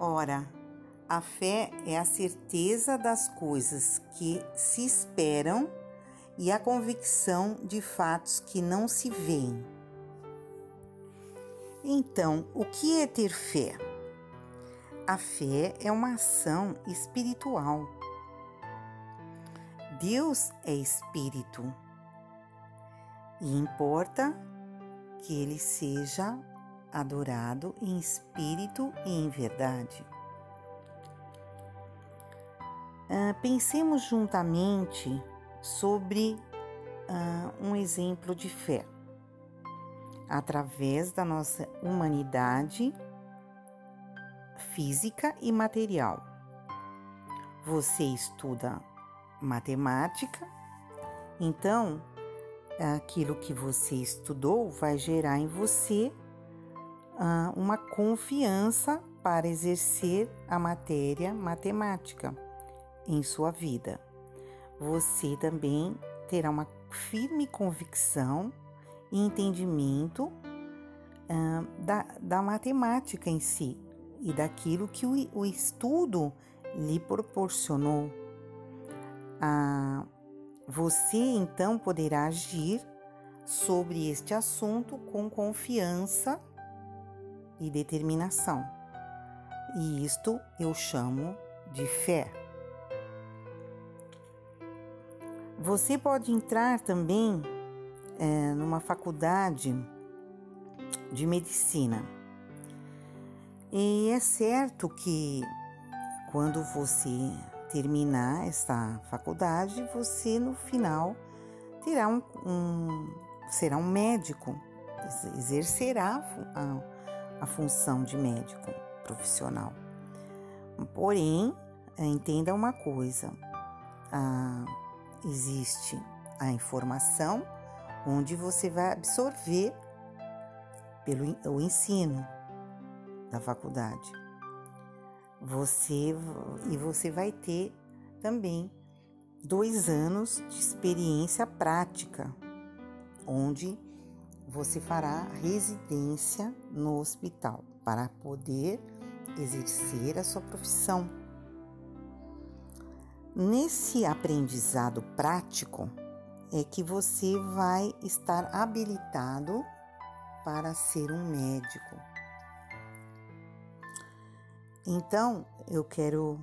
Ora, a fé é a certeza das coisas que se esperam e a convicção de fatos que não se veem. Então, o que é ter fé? A fé é uma ação espiritual. Deus é espírito e importa que ele seja adorado em espírito e em verdade. Uh, pensemos juntamente sobre uh, um exemplo de fé. Através da nossa humanidade física e material. Você estuda matemática, então aquilo que você estudou vai gerar em você uma confiança para exercer a matéria matemática em sua vida. Você também terá uma firme convicção e entendimento uh, da, da matemática em si e daquilo que o, o estudo lhe proporcionou. Ah, você então poderá agir sobre este assunto com confiança e determinação. E isto eu chamo de fé. Você pode entrar também é, numa faculdade de medicina. E é certo que quando você terminar essa faculdade, você no final terá um, um será um médico, exercerá a, a função de médico profissional. Porém, entenda uma coisa: ah, existe a informação onde você vai absorver pelo o ensino da faculdade. Você e você vai ter também dois anos de experiência prática, onde você fará residência no hospital para poder exercer a sua profissão. Nesse aprendizado prático é que você vai estar habilitado para ser um médico. Então, eu quero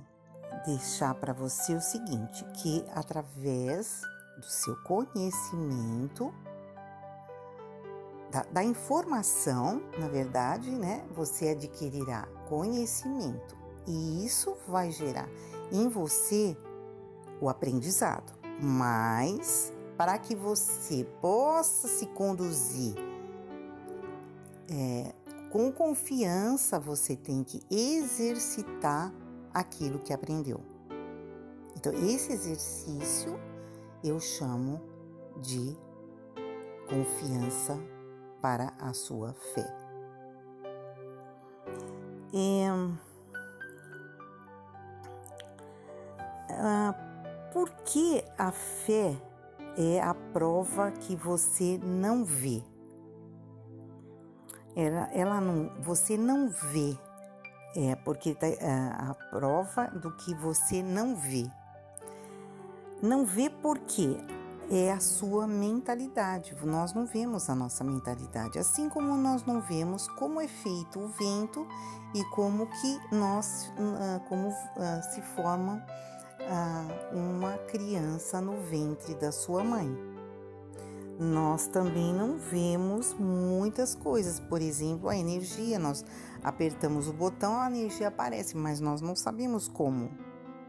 deixar para você o seguinte, que através do seu conhecimento, da, da, informação, na verdade, né, você adquirirá conhecimento e isso vai gerar em você o aprendizado. Mas para que você possa se conduzir é, com confiança, você tem que exercitar aquilo que aprendeu. Então, esse exercício eu chamo de confiança para a sua fé. E, ah, por que a fé é a prova que você não vê? Ela, ela não, você não vê, é porque tá, a, a prova do que você não vê. Não vê por quê? É a sua mentalidade. Nós não vemos a nossa mentalidade, assim como nós não vemos como é feito o vento e como que nós, ah, como ah, se forma ah, uma criança no ventre da sua mãe. Nós também não vemos muitas coisas, por exemplo, a energia. Nós apertamos o botão, a energia aparece, mas nós não sabemos como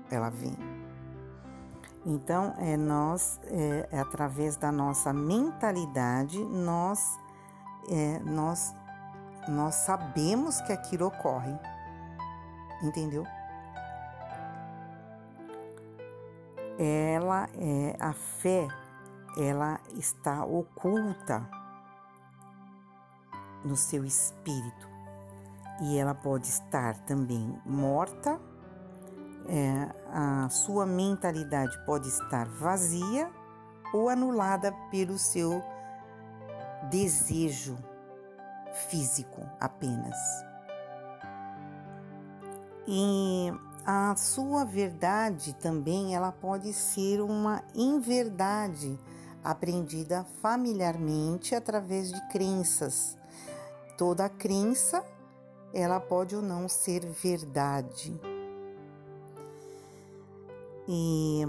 ela vem. Então, é nós, é, é através da nossa mentalidade, nós, é, nós, nós sabemos que aquilo ocorre. Entendeu? Ela é a fé, ela está oculta no seu espírito e ela pode estar também morta é, a sua mentalidade pode estar vazia ou anulada pelo seu desejo físico apenas. E a sua verdade também ela pode ser uma inverdade aprendida familiarmente através de crenças. Toda crença ela pode ou não ser verdade. E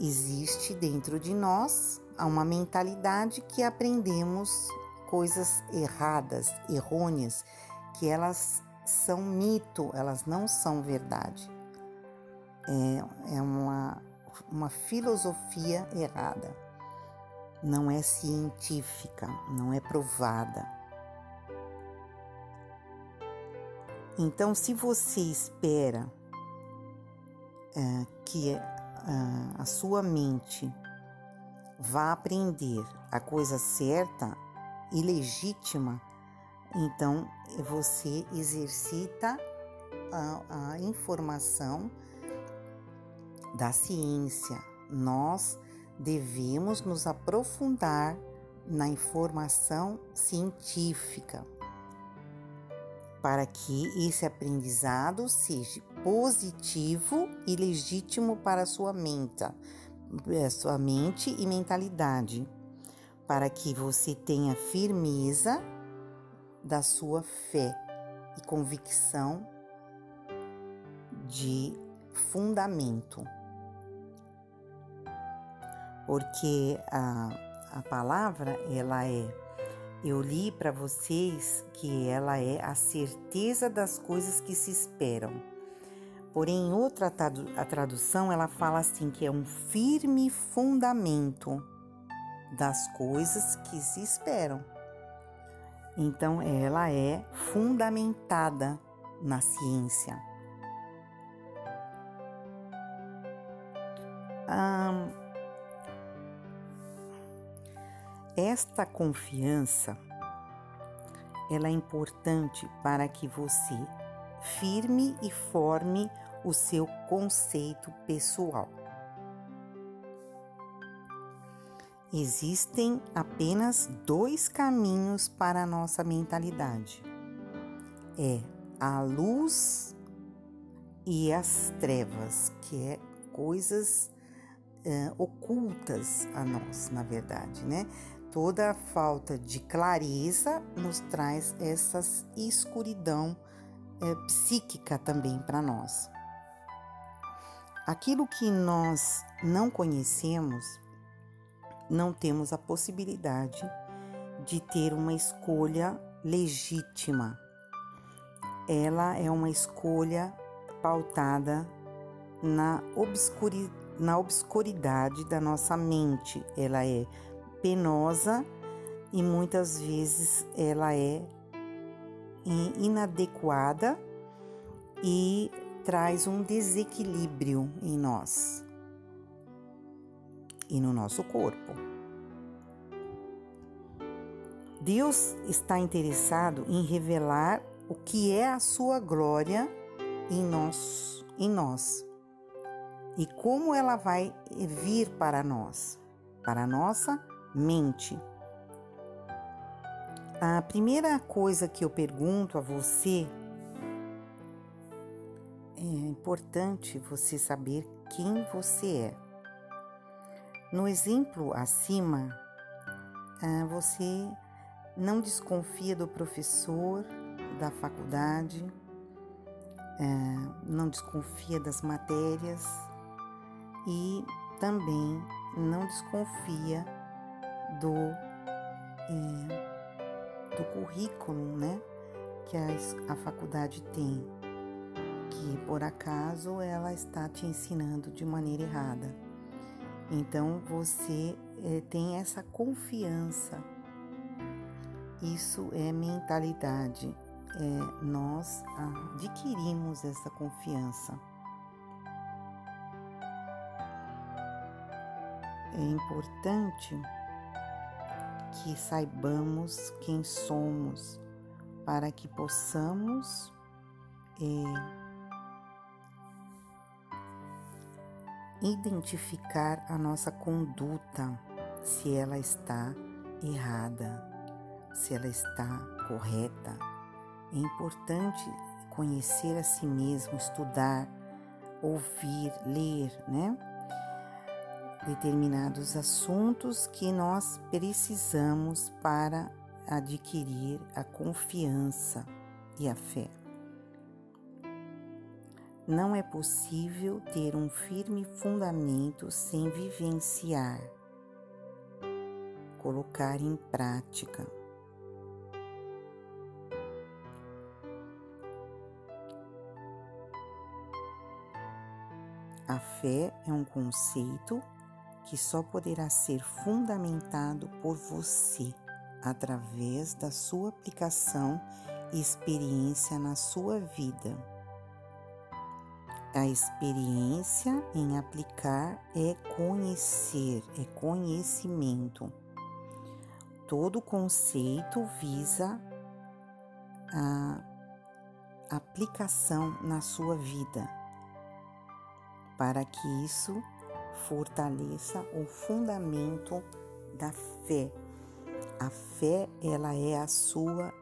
existe dentro de nós uma mentalidade que aprendemos coisas erradas, errôneas, que elas são mito, elas não são verdade. É, é uma, uma filosofia errada. Não é científica, não é provada. Então, se você espera é, que é, a sua mente vá aprender a coisa certa e legítima, então você exercita a, a informação da ciência. Nós devemos nos aprofundar na informação científica para que esse aprendizado seja positivo e legítimo para sua mente, eh, sua mente e mentalidade, para que você tenha firmeza da sua fé e convicção de fundamento. Porque a, a palavra ela é eu li para vocês que ela é a certeza das coisas que se esperam. Porém, em outra tradução, ela fala assim que é um firme fundamento das coisas que se esperam. Então, ela é fundamentada na ciência. Esta confiança ela é importante para que você firme e forme o seu conceito pessoal. Existem apenas dois caminhos para a nossa mentalidade: é a luz e as trevas, que é coisas uh, ocultas a nós, na verdade, né? Toda a falta de clareza nos traz essa escuridão é, psíquica também para nós. Aquilo que nós não conhecemos, não temos a possibilidade de ter uma escolha legítima. Ela é uma escolha pautada na, obscuri na obscuridade da nossa mente. Ela é penosa e muitas vezes ela é inadequada e traz um desequilíbrio em nós e no nosso corpo. Deus está interessado em revelar o que é a sua glória em nós, em nós e como ela vai vir para nós, para a nossa mente. A primeira coisa que eu pergunto a você é importante você saber quem você é. No exemplo acima, ah, você não desconfia do professor da faculdade, ah, não desconfia das matérias e também não desconfia do, é, do currículo né, que a, a faculdade tem, que por acaso ela está te ensinando de maneira errada. Então você é, tem essa confiança. Isso é mentalidade. É, nós adquirimos essa confiança. É importante que saibamos quem somos, para que possamos é, identificar a nossa conduta, se ela está errada, se ela está correta. É importante conhecer a si mesmo, estudar, ouvir, ler, né? Determinados assuntos que nós precisamos para adquirir a confiança e a fé. Não é possível ter um firme fundamento sem vivenciar, colocar em prática. A fé é um conceito que só poderá ser fundamentado por você através da sua aplicação e experiência na sua vida. A experiência em aplicar é conhecer, é conhecimento. Todo conceito visa a aplicação na sua vida, para que isso fortaleça o fundamento da fé. A fé, ela é a sua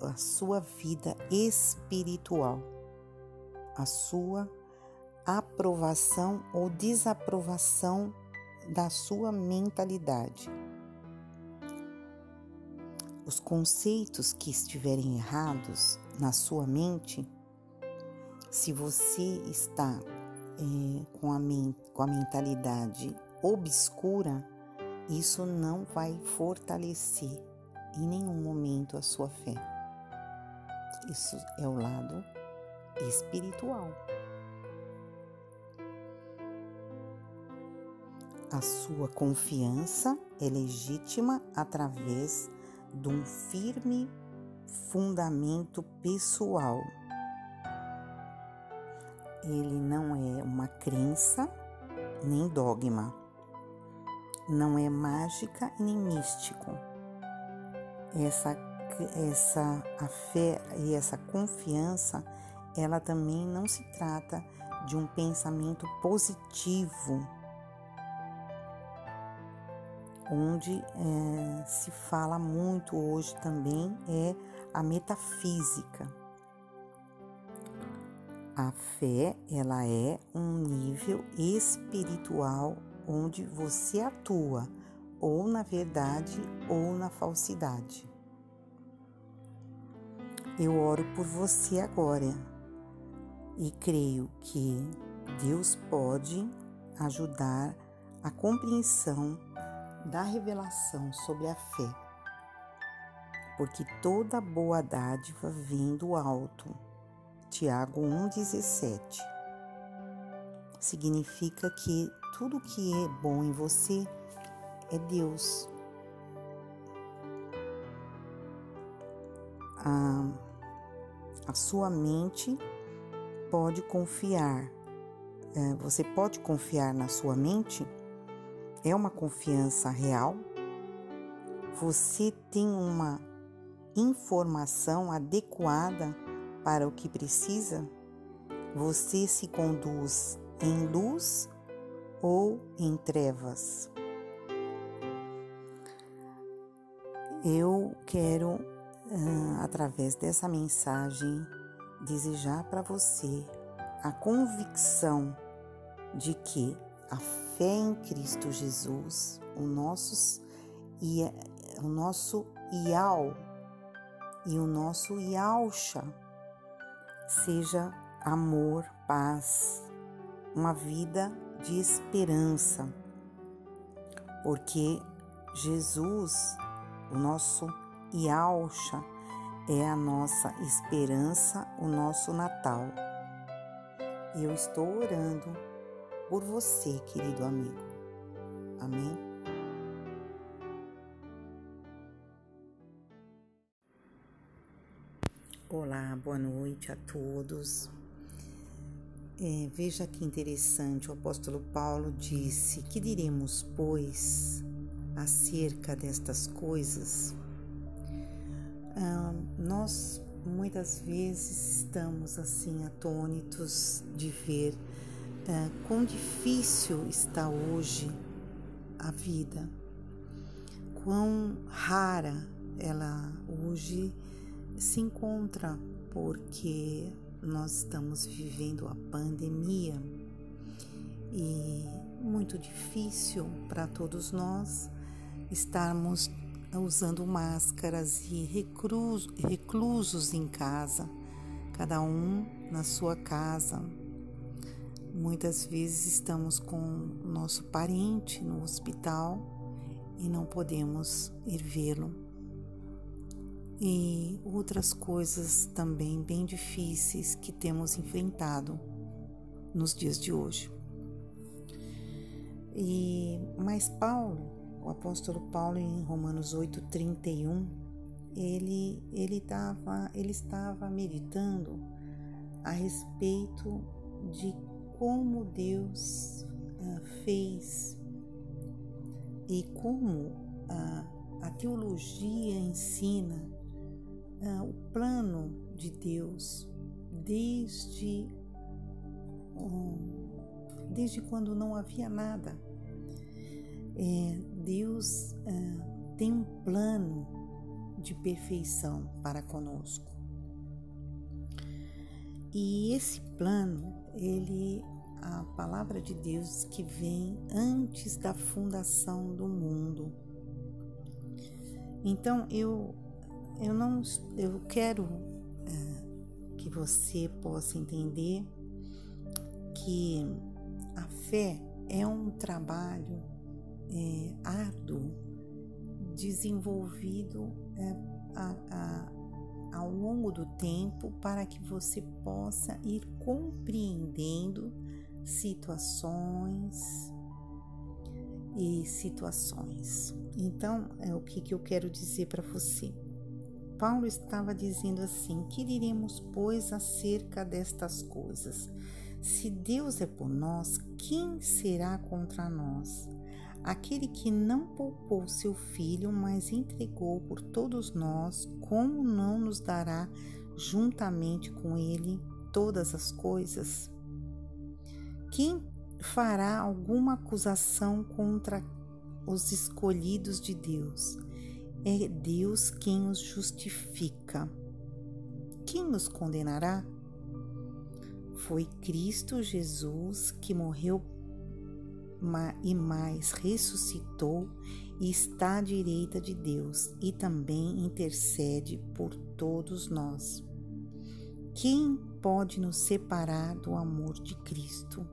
a sua vida espiritual a sua aprovação ou desaprovação da sua mentalidade. Os conceitos que estiverem errados na sua mente, se você está é, com, a com a mentalidade obscura, isso não vai fortalecer em nenhum momento a sua fé. Isso é o lado espiritual. A sua confiança é legítima através de um firme fundamento pessoal. Ele não é uma crença nem dogma, não é mágica nem místico. Essa, essa a fé e essa confiança ela também não se trata de um pensamento positivo, onde é, se fala muito hoje também é a metafísica. A fé, ela é um nível espiritual onde você atua ou na verdade ou na falsidade. Eu oro por você agora e creio que Deus pode ajudar a compreensão da revelação sobre a fé, porque toda boa dádiva vem do alto. Tiago 1,17 significa que tudo que é bom em você é Deus. A, a sua mente pode confiar. É, você pode confiar na sua mente? É uma confiança real? Você tem uma informação adequada para o que precisa? Você se conduz em luz ou em trevas? Eu quero, através dessa mensagem, desejar para você a convicção de que a fé em Cristo Jesus, o nosso, o nosso ial e o nosso ialcha seja amor, paz, uma vida de esperança, porque Jesus, o nosso ialcha, é a nossa esperança, o nosso Natal. E eu estou orando por você, querido amigo. Amém? Olá, boa noite a todos. É, veja que interessante, o apóstolo Paulo disse: Que diremos, pois, acerca destas coisas? Ah, nós muitas vezes estamos assim atônitos de ver ah, quão difícil está hoje a vida, quão rara ela hoje se encontra porque nós estamos vivendo a pandemia e muito difícil para todos nós estarmos usando máscaras e reclusos, reclusos em casa, cada um na sua casa. Muitas vezes estamos com nosso parente no hospital e não podemos ir vê-lo. E outras coisas também bem difíceis que temos enfrentado nos dias de hoje. E mas Paulo, o apóstolo Paulo em Romanos 8:31, ele ele estava ele estava meditando a respeito de como Deus uh, fez e como a teologia ensina uh, o plano de Deus desde um, desde quando não havia nada. É, Deus uh, tem um plano de perfeição para conosco. E esse plano, ele a palavra de Deus que vem antes da fundação do mundo. Então eu eu não eu quero é, que você possa entender que a fé é um trabalho é, árduo desenvolvido é, a, a, ao longo do tempo para que você possa ir compreendendo situações e situações. Então, é o que, que eu quero dizer para você. Paulo estava dizendo assim: Que diremos, pois, acerca destas coisas? Se Deus é por nós, quem será contra nós? Aquele que não poupou seu filho, mas entregou por todos nós, como não nos dará juntamente com ele todas as coisas? Quem fará alguma acusação contra os escolhidos de Deus? É Deus quem os justifica. Quem nos condenará? Foi Cristo Jesus que morreu e mais ressuscitou e está à direita de Deus e também intercede por todos nós. Quem pode nos separar do amor de Cristo?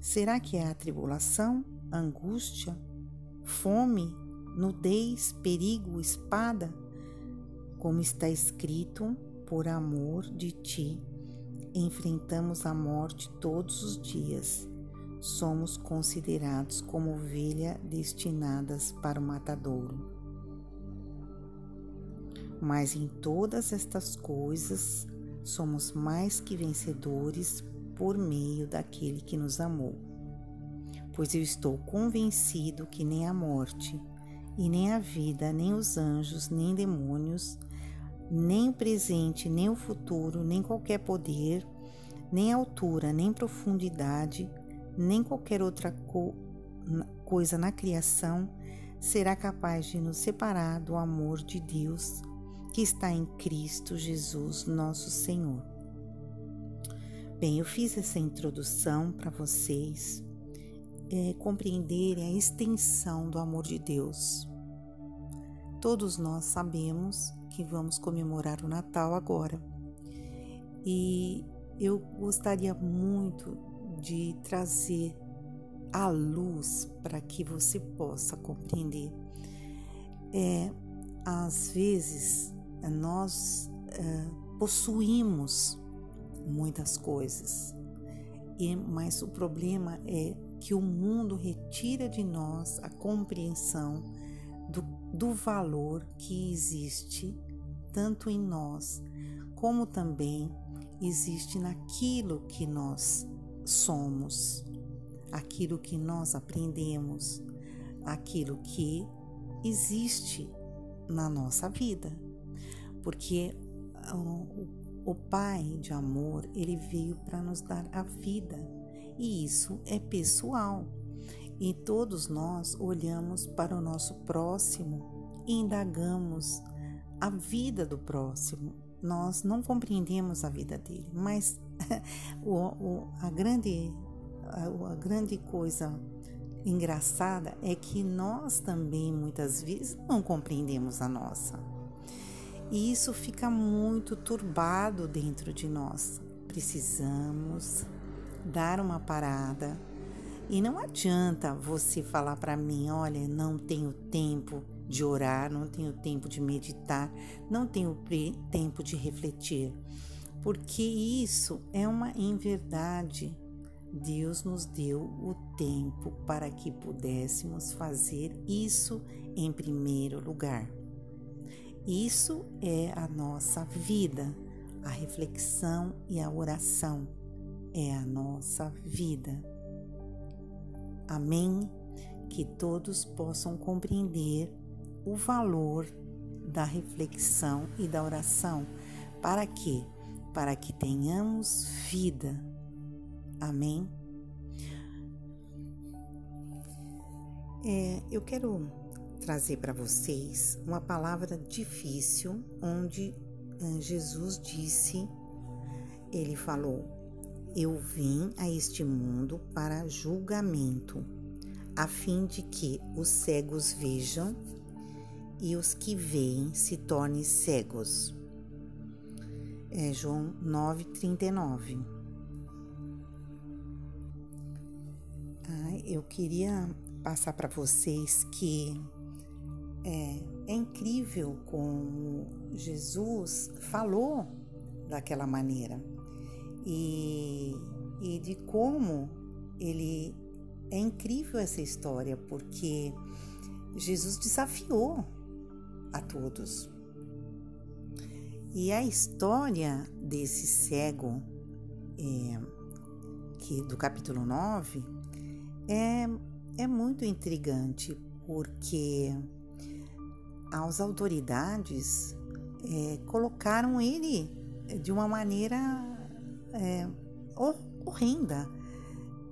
Será que é a tribulação, angústia, fome, nudez, perigo, espada? Como está escrito, por amor de ti, enfrentamos a morte todos os dias. Somos considerados como ovelha destinadas para o matadouro. Mas em todas estas coisas somos mais que vencedores por meio daquele que nos amou. Pois eu estou convencido que nem a morte, e nem a vida, nem os anjos, nem demônios, nem o presente, nem o futuro, nem qualquer poder, nem altura, nem profundidade, nem qualquer outra co coisa na criação será capaz de nos separar do amor de Deus que está em Cristo Jesus, nosso Senhor. Bem, eu fiz essa introdução para vocês é, compreenderem a extensão do amor de Deus. Todos nós sabemos que vamos comemorar o Natal agora e eu gostaria muito de trazer a luz para que você possa compreender. É, às vezes nós é, possuímos muitas coisas. E mas o problema é que o mundo retira de nós a compreensão do, do valor que existe tanto em nós como também existe naquilo que nós somos, aquilo que nós aprendemos, aquilo que existe na nossa vida. Porque o o Pai de amor, ele veio para nos dar a vida e isso é pessoal. E todos nós olhamos para o nosso próximo e indagamos a vida do próximo nós não compreendemos a vida dele, mas o, o, a, grande, a, a grande coisa engraçada é que nós também muitas vezes não compreendemos a nossa. E isso fica muito turbado dentro de nós. Precisamos dar uma parada. E não adianta você falar para mim, olha, não tenho tempo de orar, não tenho tempo de meditar, não tenho tempo de refletir. Porque isso é uma inverdade. Deus nos deu o tempo para que pudéssemos fazer isso em primeiro lugar. Isso é a nossa vida. A reflexão e a oração é a nossa vida. Amém? Que todos possam compreender o valor da reflexão e da oração. Para quê? Para que tenhamos vida. Amém? É, eu quero trazer para vocês uma palavra difícil, onde eh, Jesus disse, ele falou: Eu vim a este mundo para julgamento, a fim de que os cegos vejam e os que veem se tornem cegos. É João 9,39. Ah, eu queria passar para vocês que é, é incrível como Jesus falou daquela maneira e, e de como ele é incrível essa história porque Jesus desafiou a todos. E a história desse cego, é, que do capítulo 9, é, é muito intrigante, porque as autoridades é, colocaram ele de uma maneira é, horrenda.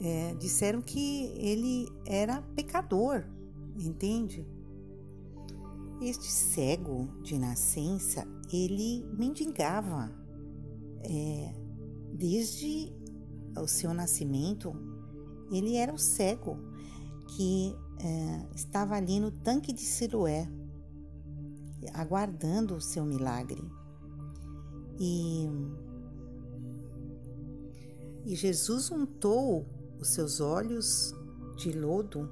É, disseram que ele era pecador, entende? Este cego de nascença, ele mendigava. É, desde o seu nascimento, ele era o cego que é, estava ali no tanque de Siloé, aguardando o seu milagre. E, e Jesus untou os seus olhos de lodo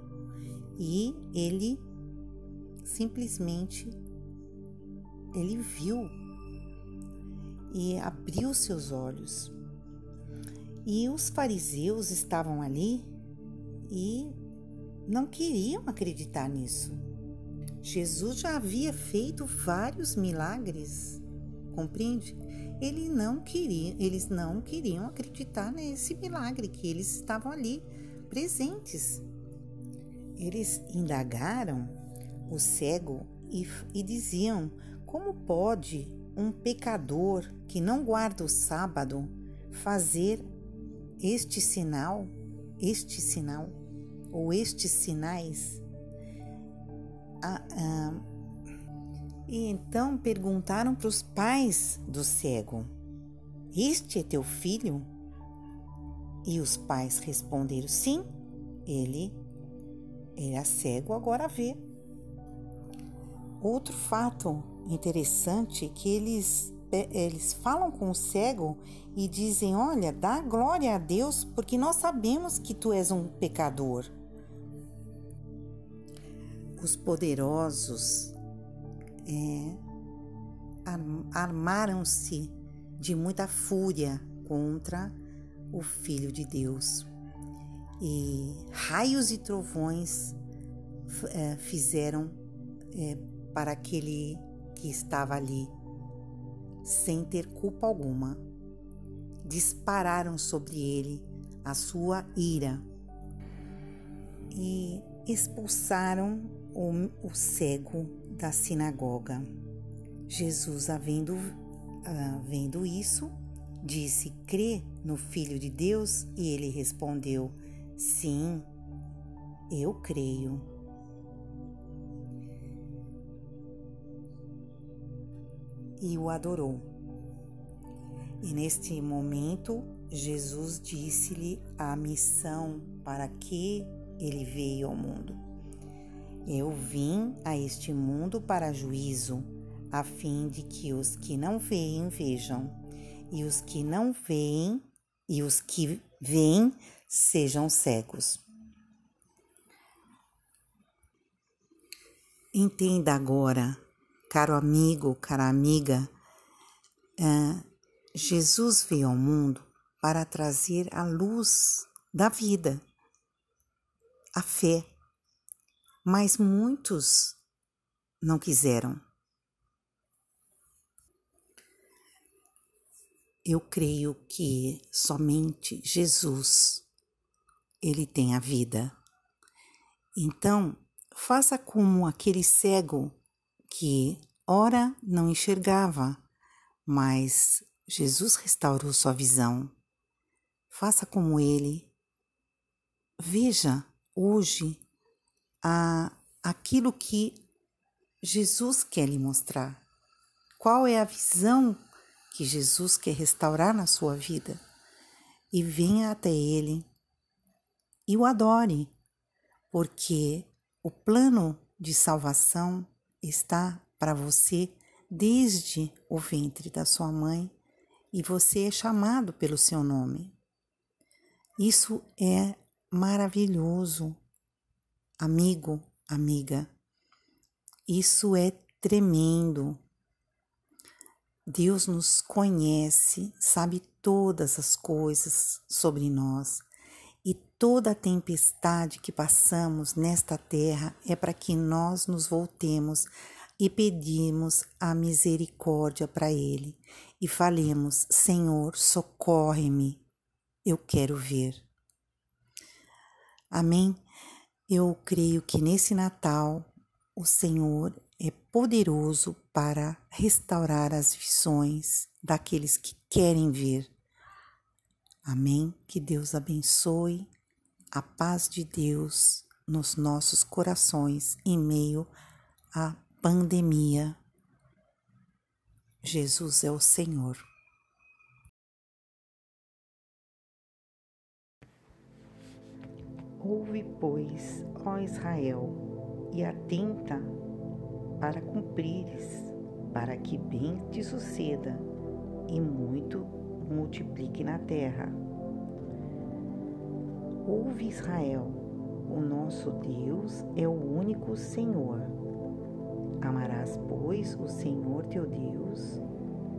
e ele simplesmente ele viu e abriu seus olhos. E os fariseus estavam ali e não queriam acreditar nisso. Jesus já havia feito vários milagres, compreende? Ele não queria, eles não queriam acreditar nesse milagre que eles estavam ali presentes. Eles indagaram o cego e, e diziam: Como pode um pecador que não guarda o sábado fazer este sinal, este sinal ou estes sinais? E então perguntaram para os pais do cego: Este é teu filho? E os pais responderam: Sim, ele era cego, agora vê. Outro fato interessante é que eles, eles falam com o cego e dizem: Olha, dá glória a Deus, porque nós sabemos que tu és um pecador os poderosos é, armaram-se de muita fúria contra o Filho de Deus. E raios e trovões é, fizeram é, para aquele que estava ali, sem ter culpa alguma. Dispararam sobre ele a sua ira e expulsaram o, o cego da sinagoga. Jesus, havendo, uh, vendo isso, disse: Crê no Filho de Deus? E ele respondeu: Sim, eu creio. E o adorou. E neste momento, Jesus disse-lhe a missão para que ele veio ao mundo. Eu vim a este mundo para juízo, a fim de que os que não veem vejam, e os que não veem e os que veem sejam cegos. Entenda agora, caro amigo, cara amiga, uh, Jesus veio ao mundo para trazer a luz da vida, a fé, mas muitos não quiseram. Eu creio que somente Jesus ele tem a vida. Então, faça como aquele cego que ora não enxergava, mas Jesus restaurou sua visão. Faça como ele. Veja hoje a, aquilo que Jesus quer lhe mostrar. Qual é a visão que Jesus quer restaurar na sua vida? E venha até Ele e o adore, porque o plano de salvação está para você desde o ventre da sua mãe e você é chamado pelo seu nome. Isso é maravilhoso, amigo, amiga. Isso é tremendo. Deus nos conhece, sabe todas as coisas sobre nós. E toda a tempestade que passamos nesta terra é para que nós nos voltemos e pedimos a misericórdia para Ele e falemos: Senhor, socorre-me, eu quero ver. Amém? Eu creio que nesse Natal o Senhor é poderoso para restaurar as visões daqueles que querem ver. Amém? Que Deus abençoe a paz de Deus nos nossos corações em meio à pandemia. Jesus é o Senhor. Ouve, pois, ó Israel, e atenta para cumprires, para que bem te suceda e muito multiplique na terra. Ouve, Israel, o nosso Deus é o único Senhor. Amarás, pois, o Senhor teu Deus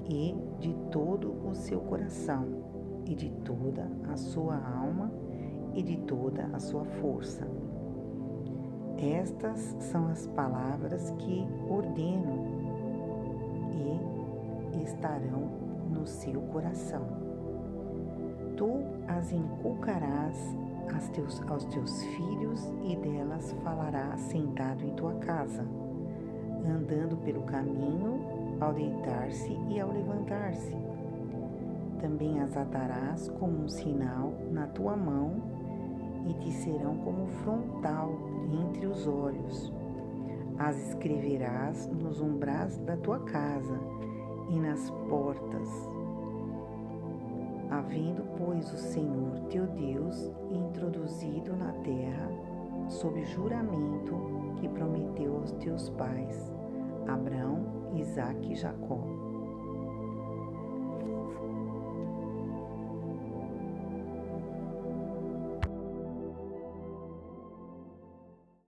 e de todo o seu coração, e de toda a sua alma, e de toda a sua força. Estas são as palavras que ordeno e estarão no seu coração. Tu as inculcarás teus, aos teus filhos e delas falarás sentado em tua casa andando pelo caminho, ao deitar-se e ao levantar-se. Também as atarás como um sinal na tua mão e te serão como frontal entre os olhos. As escreverás nos umbrais da tua casa e nas portas. Havendo, pois, o Senhor teu Deus introduzido na terra, sob juramento que prometeu aos teus pais, Abraão, Isaque e Jacó,